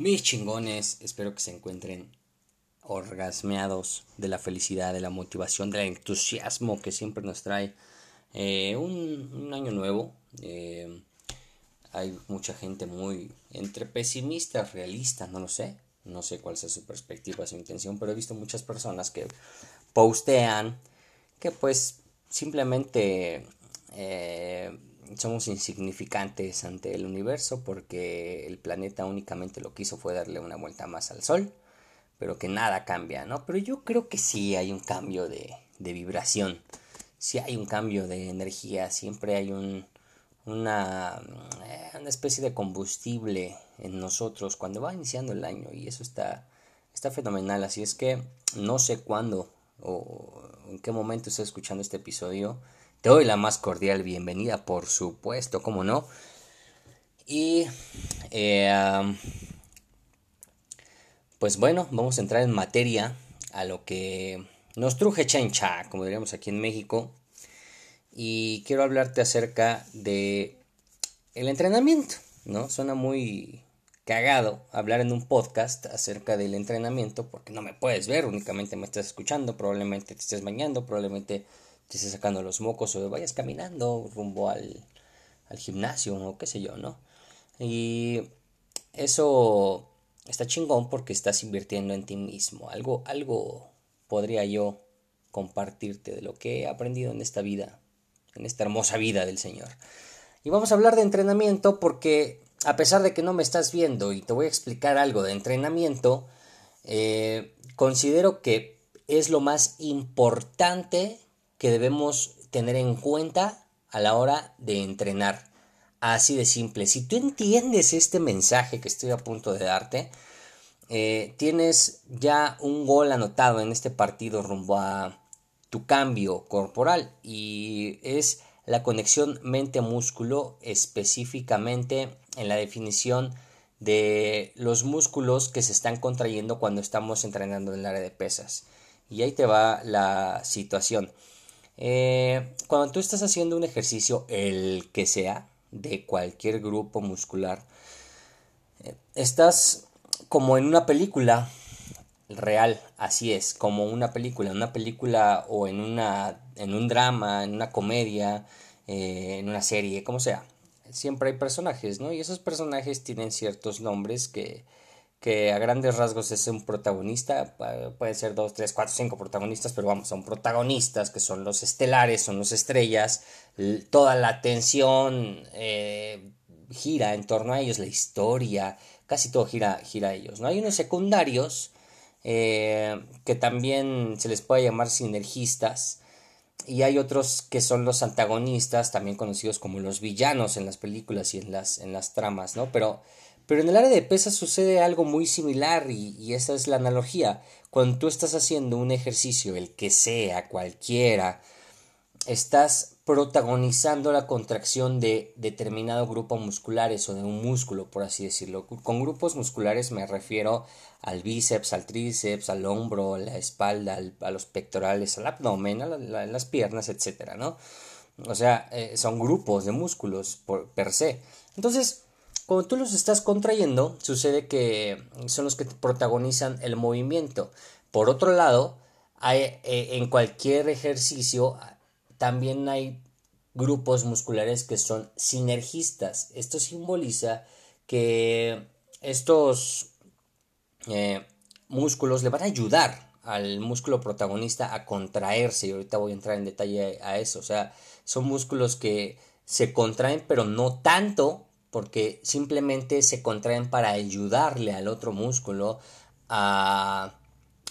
Mis chingones, espero que se encuentren orgasmeados de la felicidad, de la motivación, del entusiasmo que siempre nos trae eh, un, año nuevo. Eh, hay mucha gente muy entre pesimistas, realistas, no lo sé. No sé cuál sea su perspectiva, su intención, pero he visto muchas personas que postean que pues simplemente eh, somos insignificantes ante el universo porque el planeta únicamente lo que hizo fue darle una vuelta más al Sol, pero que nada cambia, ¿no? Pero yo creo que sí hay un cambio de, de vibración, sí hay un cambio de energía, siempre hay un, una, eh, una especie de combustible en nosotros cuando va iniciando el año y eso está, está fenomenal, así es que no sé cuándo o en qué momento estoy escuchando este episodio, te doy la más cordial bienvenida, por supuesto, como no. Y eh, pues bueno, vamos a entrar en materia a lo que nos truje chencha, como diríamos aquí en México. Y quiero hablarte acerca de el entrenamiento, ¿no? Suena muy cagado hablar en un podcast acerca del entrenamiento porque no me puedes ver, únicamente me estás escuchando, probablemente te estés bañando, probablemente te estés sacando los mocos o vayas caminando rumbo al, al gimnasio o qué sé yo, ¿no? Y eso está chingón porque estás invirtiendo en ti mismo. Algo, algo podría yo compartirte de lo que he aprendido en esta vida, en esta hermosa vida del Señor. Y vamos a hablar de entrenamiento porque a pesar de que no me estás viendo y te voy a explicar algo de entrenamiento, eh, considero que es lo más importante que debemos tener en cuenta a la hora de entrenar. Así de simple. Si tú entiendes este mensaje que estoy a punto de darte, eh, tienes ya un gol anotado en este partido rumbo a tu cambio corporal y es la conexión mente-músculo específicamente en la definición de los músculos que se están contrayendo cuando estamos entrenando en el área de pesas. Y ahí te va la situación. Eh, cuando tú estás haciendo un ejercicio, el que sea, de cualquier grupo muscular, eh, estás como en una película real, así es, como una película, una película o en una, en un drama, en una comedia, eh, en una serie, como sea. Siempre hay personajes, ¿no? Y esos personajes tienen ciertos nombres que, que a grandes rasgos es un protagonista, pueden ser dos, tres, cuatro, cinco protagonistas, pero vamos, son protagonistas que son los estelares, son los estrellas, toda la atención eh, gira en torno a ellos, la historia, casi todo gira, gira a ellos, ¿no? Hay unos secundarios eh, que también se les puede llamar sinergistas, y hay otros que son los antagonistas, también conocidos como los villanos en las películas y en las, en las tramas, ¿no? Pero pero en el área de pesas sucede algo muy similar y, esa es la analogía. Cuando tú estás haciendo un ejercicio, el que sea, cualquiera, estás protagonizando la contracción de determinado grupo musculares o de un músculo, por así decirlo. Con grupos musculares me refiero al bíceps, al tríceps, al hombro, a la espalda, a los pectorales, al abdomen, a, las piernas, etcétera, ¿no? O sea, eh, son grupos de músculos por, per se. Entonces, cuando tú los estás contrayendo, sucede que son los que protagonizan el movimiento. Por otro lado, hay, eh, en cualquier ejercicio también hay grupos musculares que son sinergistas. Esto simboliza que estos eh, músculos le van a ayudar al músculo protagonista a contraerse y ahorita voy a entrar en detalle a eso. O sea, son músculos que se contraen pero no tanto porque simplemente se contraen para ayudarle al otro músculo a,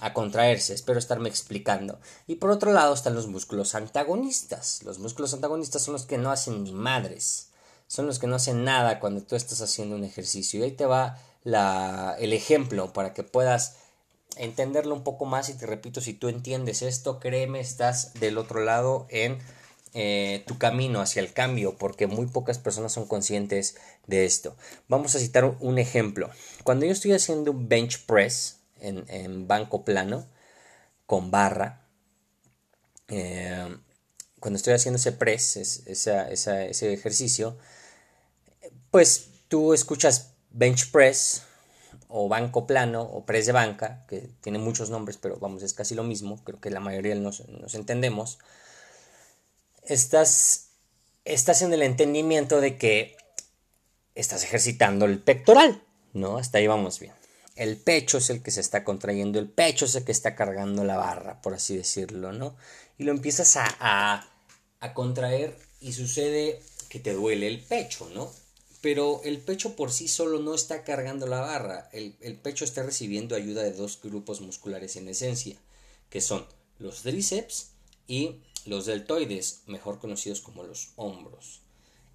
a contraerse. Espero estarme explicando. Y por otro lado están los músculos antagonistas. Los músculos antagonistas son los que no hacen ni madres. Son los que no hacen nada cuando tú estás haciendo un ejercicio. Y ahí te va la, el ejemplo para que puedas entenderlo un poco más. Y te repito, si tú entiendes esto, créeme, estás del otro lado en eh, tu camino hacia el cambio, porque muy pocas personas son conscientes de esto. Vamos a citar un ejemplo. Cuando yo estoy haciendo un bench press en, banco plano, con barra, eh, cuando estoy haciendo ese press, ese ejercicio, pues tú escuchas bench press o banco plano o press de banca, que tiene muchos nombres, pero vamos, es casi lo mismo, creo que la mayoría nos entendemos estás, estás en el entendimiento de que estás ejercitando el pectoral, ¿no? Hasta ahí vamos bien. El pecho es el que se está contrayendo, el pecho es el que está cargando la barra, por así decirlo, ¿no? Y lo empiezas a, a, contraer y sucede que te duele el pecho, ¿no? Pero el pecho por sí solo no está cargando la barra, el, el pecho está recibiendo ayuda de dos grupos musculares en esencia, que son los tríceps y los deltoides, mejor conocidos como los hombros.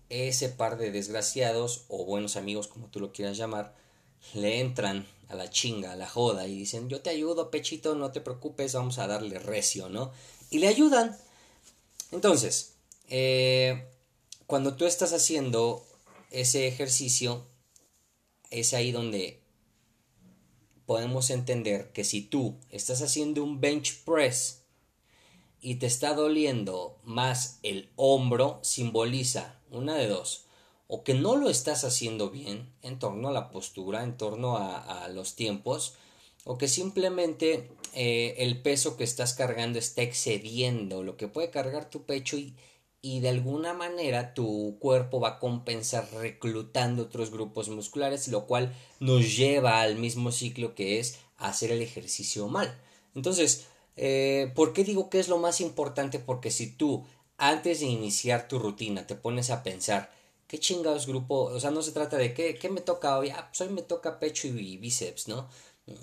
Ese par de desgraciados, o buenos amigos como tú lo quieras llamar, le entran a la chinga, a la joda, y dicen, yo te ayudo, pechito, no te preocupes, vamos a darle recio, ¿no? Y le ayudan. Entonces, eh, cuando tú estás haciendo ese ejercicio, es ahí donde podemos entender que si tú estás haciendo un bench press, y te está doliendo más el hombro, simboliza una de dos, o que no lo estás haciendo bien en torno a la postura, en torno a, los tiempos, o que simplemente eh, el peso que estás cargando está excediendo lo que puede cargar tu pecho y, y de alguna manera tu cuerpo va a compensar reclutando otros grupos musculares, lo cual nos lleva al mismo ciclo que es hacer el ejercicio mal. Entonces, eh, ¿Por qué digo que es lo más importante? Porque si tú, antes de iniciar tu rutina, te pones a pensar, ¿qué chingados grupo? O sea, no se trata de qué, qué me toca hoy. Ah, pues hoy me toca pecho y bíceps, ¿no?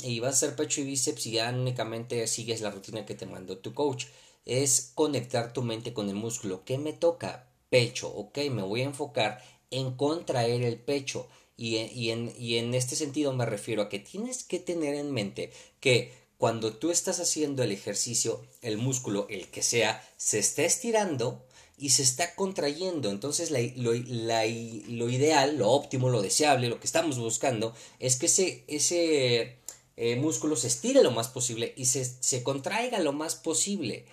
Y vas a hacer pecho y bíceps y ya únicamente sigues la rutina que te mandó tu coach. Es conectar tu mente con el músculo. ¿Qué me toca? Pecho, ok, me voy a enfocar en contraer el pecho. Y, y, en, y en este sentido me refiero a que tienes que tener en mente que cuando tú estás haciendo el ejercicio, el músculo, el que sea, se está estirando y se está contrayendo. Entonces lo, ideal, lo óptimo, lo deseable, lo que estamos buscando es que ese, eh, músculo se estire lo más posible y se, se contraiga lo más posible.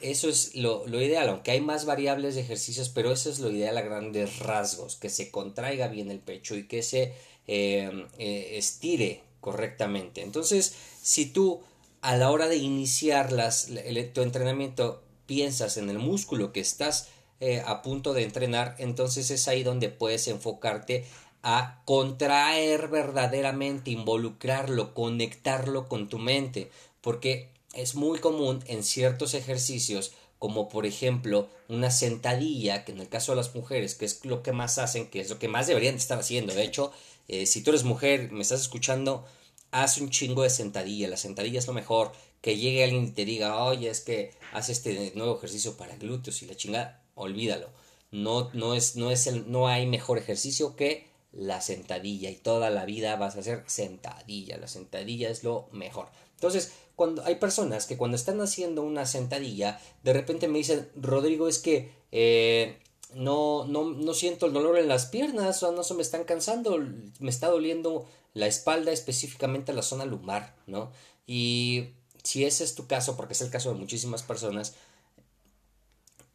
Eso es lo, ideal, aunque hay más variables de ejercicios, pero eso es lo ideal a grandes rasgos, que se contraiga bien el pecho y que se eh, eh, estire correctamente. Entonces, si tú a la hora de iniciar las, tu entrenamiento piensas en el músculo que estás eh, a punto de entrenar, entonces es ahí donde puedes enfocarte a contraer verdaderamente, involucrarlo, conectarlo con tu mente, porque es muy común en ciertos ejercicios como por ejemplo una sentadilla, que en el caso de las mujeres, que es lo que más hacen, que es lo que más deberían estar haciendo. De hecho, eh, si tú eres mujer, me estás escuchando, haz un chingo de sentadilla. La sentadilla es lo mejor. Que llegue alguien y te diga, oye, es que haz este nuevo ejercicio para glúteos y la chingada, olvídalo. No, no, es, no, es el, no hay mejor ejercicio que la sentadilla y toda la vida vas a hacer sentadilla. La sentadilla es lo mejor. Entonces, cuando hay personas que cuando están haciendo una sentadilla, de repente me dicen, Rodrigo, es que eh, no, no, no siento el dolor en las piernas, o no se me están cansando, me está doliendo la espalda, específicamente la zona lumbar, ¿no? Y si ese es tu caso, porque es el caso de muchísimas personas,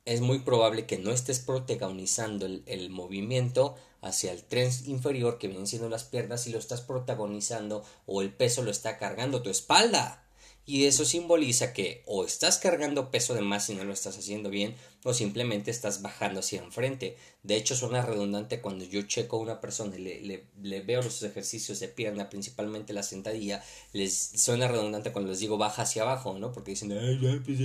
es muy probable que no estés protagonizando el, el, movimiento hacia el tren inferior que vienen siendo las piernas y lo estás protagonizando o el peso lo está cargando tu espalda. Y eso simboliza que o estás cargando peso de más y no lo estás haciendo bien o simplemente estás bajando hacia enfrente. De hecho suena redundante cuando yo checo a una persona y le, le, veo los ejercicios de pierna, principalmente la sentadilla, les suena redundante cuando les digo baja hacia abajo, ¿no? Porque dicen, ay, pues,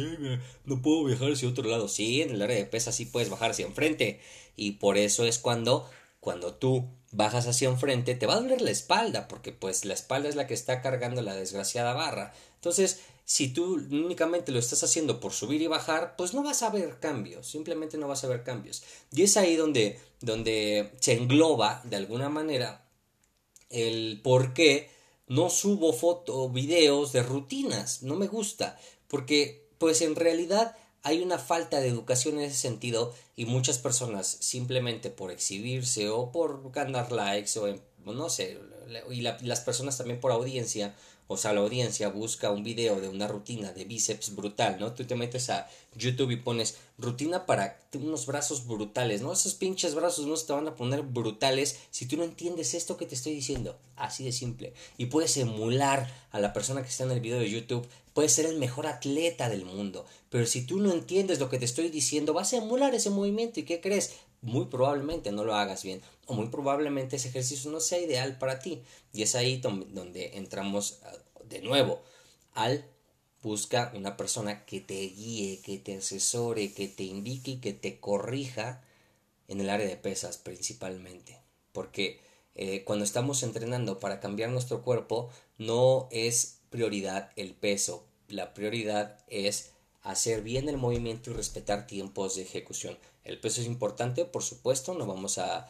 no puedo viajar hacia otro lado. Sí, en el área de pesa sí puedes bajar hacia enfrente y por eso es cuando cuando tú bajas hacia enfrente te va a doler la espalda porque pues la espalda es la que está cargando la desgraciada barra entonces, si tú únicamente lo estás haciendo por subir y bajar, pues no vas a ver cambios, simplemente no vas a ver cambios. Y es ahí donde, donde se engloba, de alguna manera, el por qué no subo fotos videos de rutinas. No me gusta, porque pues en realidad hay una falta de educación en ese sentido y muchas personas simplemente por exhibirse o por ganar likes o no sé, y las personas también por audiencia o sea, la audiencia busca un video de una rutina de bíceps brutal, ¿no? Tú te metes a YouTube y pones rutina para unos brazos brutales, ¿no? Esos pinches brazos no se te van a poner brutales si tú no entiendes esto que te estoy diciendo. Así de simple. Y puedes emular a la persona que está en el video de YouTube. Puedes ser el mejor atleta del mundo. Pero si tú no entiendes lo que te estoy diciendo, vas a emular ese movimiento. ¿Y qué crees? Muy probablemente no lo hagas bien. O muy probablemente ese ejercicio no sea ideal para ti. Y es ahí donde entramos ah, de nuevo al busca una persona que te guíe, que te asesore, que te indique y que te corrija en el área de pesas principalmente. Porque eh, cuando estamos entrenando para cambiar nuestro cuerpo no es prioridad el peso, la prioridad es hacer bien el movimiento y respetar tiempos de ejecución. El peso es importante, por supuesto, no vamos a,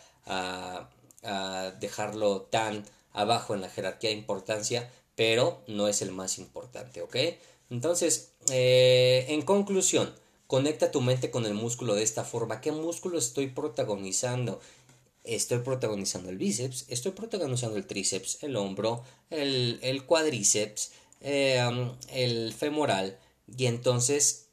dejarlo tan abajo en la jerarquía de importancia, pero no es el más importante, ¿ok? Entonces, eh, en conclusión, conecta tu mente con el músculo de esta forma. ¿Qué músculo estoy protagonizando? Estoy protagonizando el bíceps, estoy protagonizando el tríceps, el hombro, el, el cuadríceps, eh, um, el femoral. Y entonces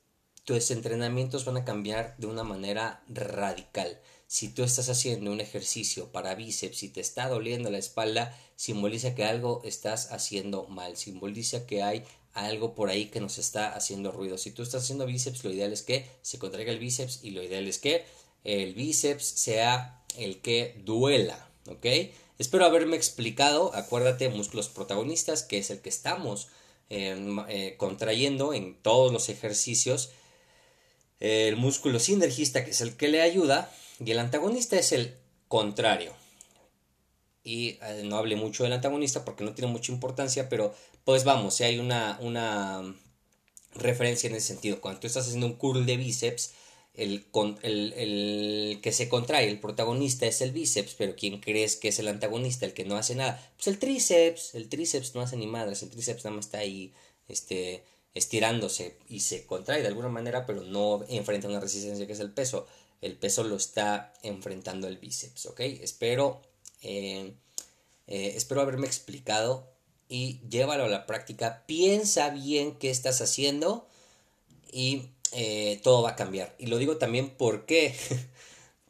tus entrenamientos van a cambiar de una manera radical. Si tú estás haciendo un ejercicio para bíceps y te está doliendo la espalda, simboliza que algo estás haciendo mal, simboliza que hay algo por ahí que nos está haciendo ruido. Si tú estás haciendo bíceps, lo ideal es que se contraiga el bíceps y lo ideal es que el bíceps sea el que duela, ¿ok? Espero haberme explicado, acuérdate, músculos protagonistas, que es el que estamos eh, contrayendo en todos los ejercicios, el músculo sinergista, que es el que le ayuda, y el antagonista es el contrario. Y eh, no hable mucho del antagonista porque no tiene mucha importancia, pero pues vamos, si hay una, una referencia en ese sentido. Cuando tú estás haciendo un curl de bíceps, el, el, el, que se contrae, el protagonista es el bíceps, pero ¿quién crees que es el antagonista, el que no hace nada? Pues el tríceps, el tríceps no hace ni madres, el tríceps nada más está ahí este, estirándose y se contrae de alguna manera, pero no enfrenta una resistencia que es el peso el peso lo está enfrentando el bíceps, ¿ok? Espero, eh, eh, espero haberme explicado y llévalo a la práctica. Piensa bien qué estás haciendo y eh, todo va a cambiar. Y lo digo también porque,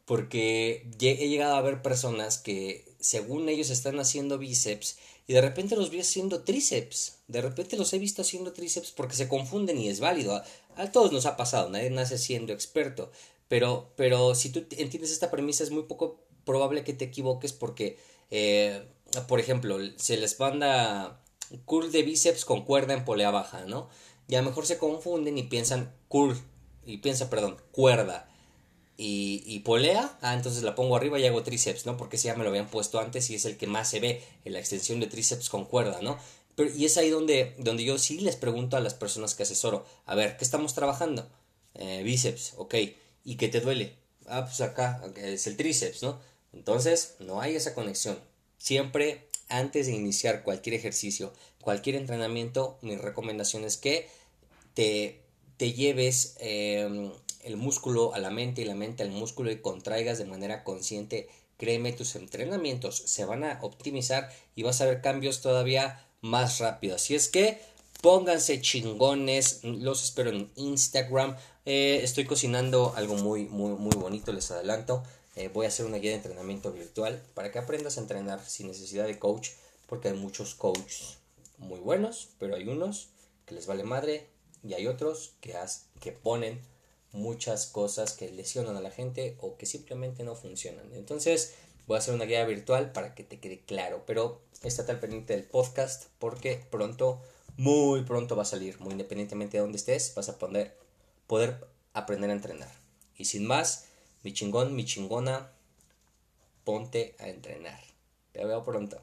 porque he llegado a ver personas que según ellos están haciendo bíceps y de repente los vi haciendo tríceps. De repente los he visto haciendo tríceps porque se confunden y es válido. a todos nos ha pasado, nadie nace siendo experto. Pero, pero si tú entiendes esta premisa es muy poco probable que te equivoques porque, eh, por ejemplo, se les manda curl de bíceps con cuerda en polea baja, ¿no? Y a lo mejor se confunden y piensan curl, y piensa, perdón, cuerda y, y polea, ah, entonces la pongo arriba y hago tríceps, ¿no? Porque ese ya me lo habían puesto antes y es el que más se ve en la extensión de tríceps con cuerda, ¿no? Pero, y es ahí donde, donde yo sí les pregunto a las personas que asesoro, a ver, ¿qué estamos trabajando? Eh, bíceps, ok y que te duele. Ah, pues acá es el tríceps, ¿no? Entonces, no hay esa conexión. Siempre antes de iniciar cualquier ejercicio, cualquier entrenamiento, mi recomendación es que te, te lleves em, el músculo a la mente y la mente al músculo y contraigas de manera consciente. Créeme, tus entrenamientos se van a optimizar y vas a ver cambios todavía más rápidos. Así es que pónganse chingones, los espero en Instagram. Eh, estoy cocinando algo muy, muy, muy bonito, les adelanto. Eh, voy a hacer una guía de entrenamiento virtual para que aprendas a entrenar sin necesidad de coach, porque hay muchos coaches muy buenos, pero hay unos que les vale madre y hay otros que, que ponen muchas cosas que lesionan a la gente o que simplemente no funcionan. Entonces voy a hacer una guía virtual para que te quede claro, pero estate al pendiente del podcast porque pronto, muy pronto va a salir, muy independientemente de donde estés, vas a poder, poder aprender a entrenar. Y sin más, mi chingón, mi chingona, ponte a entrenar. Te veo pronto.